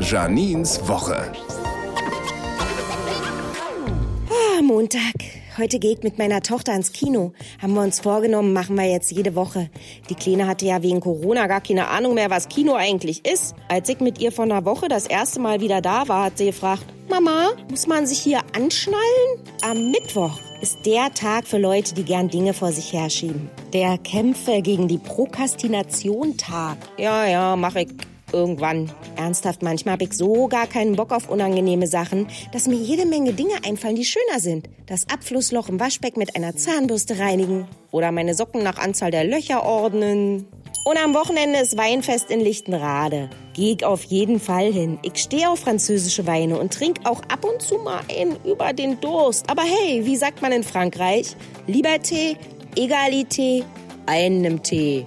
Janins Woche. Ah, Montag. Heute geht mit meiner Tochter ins Kino. Haben wir uns vorgenommen, machen wir jetzt jede Woche. Die Kleine hatte ja wegen Corona gar keine Ahnung mehr, was Kino eigentlich ist. Als ich mit ihr vor einer Woche das erste Mal wieder da war, hat sie gefragt, Mama, muss man sich hier anschnallen? Am Mittwoch ist der Tag für Leute, die gern Dinge vor sich herschieben. Der Kämpfe gegen die Prokrastination Tag. Ja, ja, mach ich irgendwann. Ernsthaft, manchmal habe ich so gar keinen Bock auf unangenehme Sachen, dass mir jede Menge Dinge einfallen, die schöner sind. Das Abflussloch im Waschbeck mit einer Zahnbürste reinigen oder meine Socken nach Anzahl der Löcher ordnen. Und am Wochenende ist Weinfest in Lichtenrade. Geh ich auf jeden Fall hin. Ich stehe auf französische Weine und trinke auch ab und zu mal einen über den Durst. Aber hey, wie sagt man in Frankreich? Liberté, Egalité, einem Tee.